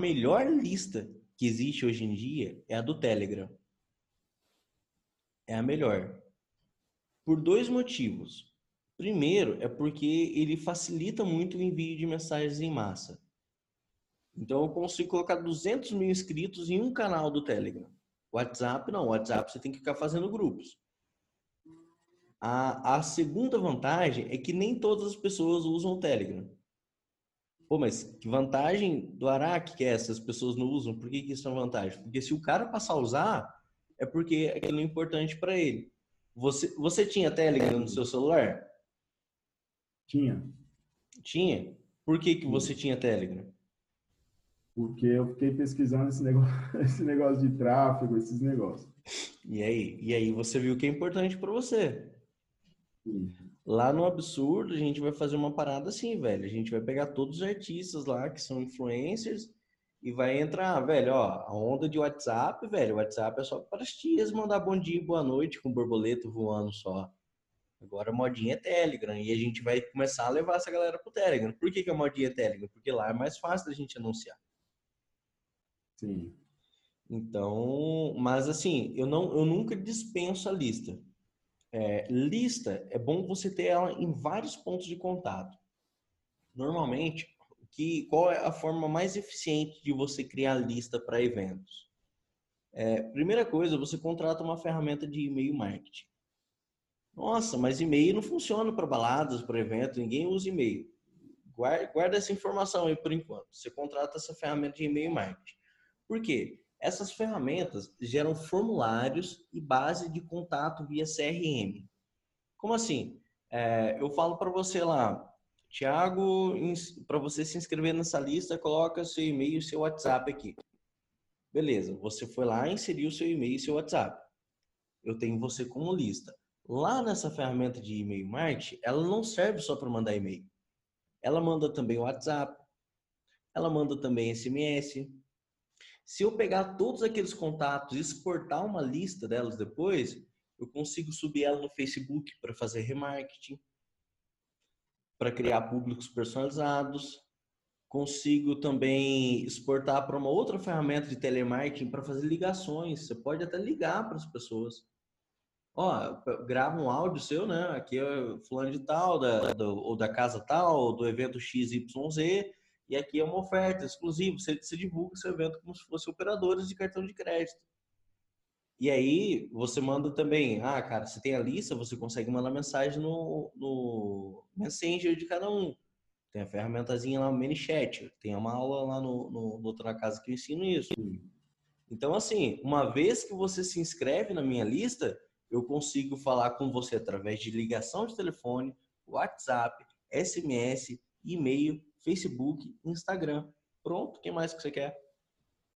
melhor lista que existe hoje em dia é a do Telegram. É a melhor. Por dois motivos. Primeiro, é porque ele facilita muito o envio de mensagens em massa. Então, eu consigo colocar 200 mil inscritos em um canal do Telegram. WhatsApp, não. WhatsApp você tem que ficar fazendo grupos. A, a segunda vantagem é que nem todas as pessoas usam o Telegram. Pô, mas que vantagem do Araque que é essas pessoas não usam? Por que, que isso é uma vantagem? Porque se o cara passar a usar, é porque aquilo é importante para ele. Você, você tinha Telegram no seu celular? Tinha. Tinha? Por que, que você tinha Telegram? Porque eu fiquei pesquisando esse negócio, esse negócio de tráfego, esses negócios. E aí? E aí você viu que é importante para você. Lá no Absurdo, a gente vai fazer uma parada assim, velho. A gente vai pegar todos os artistas lá que são influencers e vai entrar, velho, ó, a onda de WhatsApp, velho. WhatsApp é só para as tias mandar bom dia e boa noite com borboleta voando só. Agora a modinha é Telegram e a gente vai começar a levar essa galera pro Telegram. Por que, que a modinha é Telegram? Porque lá é mais fácil da gente anunciar. Sim. Então, mas assim, eu não, eu nunca dispenso a lista. É, lista é bom você ter ela em vários pontos de contato. Normalmente, que, qual é a forma mais eficiente de você criar lista para eventos? É, primeira coisa, você contrata uma ferramenta de e-mail marketing. Nossa, mas e-mail não funciona para baladas, para eventos, ninguém usa e-mail. Guarda, guarda essa informação aí por enquanto. Você contrata essa ferramenta de e-mail marketing. Por quê? Essas ferramentas geram formulários e base de contato via CRM. Como assim? É, eu falo para você lá, Tiago, para você se inscrever nessa lista, coloca seu e-mail e seu WhatsApp aqui. Beleza, você foi lá, inseriu seu e-mail e seu WhatsApp. Eu tenho você como lista. Lá nessa ferramenta de e-mail marketing, ela não serve só para mandar e-mail. Ela manda também WhatsApp, ela manda também SMS, se eu pegar todos aqueles contatos e exportar uma lista delas depois, eu consigo subir ela no Facebook para fazer remarketing, para criar públicos personalizados. Consigo também exportar para uma outra ferramenta de telemarketing para fazer ligações. Você pode até ligar para as pessoas. Ó, grava um áudio seu, né? Aqui é fulano de tal, da, do, ou da casa tal, do evento XYZ e aqui é uma oferta exclusiva, você, você divulga seu evento como se fosse operadores de cartão de crédito. E aí você manda também, ah, cara, você tem a lista, você consegue mandar mensagem no, no Messenger de cada um. Tem a ferramentazinha lá, o ManyChat. Tem uma aula lá no, no, no Outra Casa que eu ensino isso. Então, assim, uma vez que você se inscreve na minha lista, eu consigo falar com você através de ligação de telefone, WhatsApp, SMS, e-mail Facebook, Instagram. Pronto, o que mais que você quer?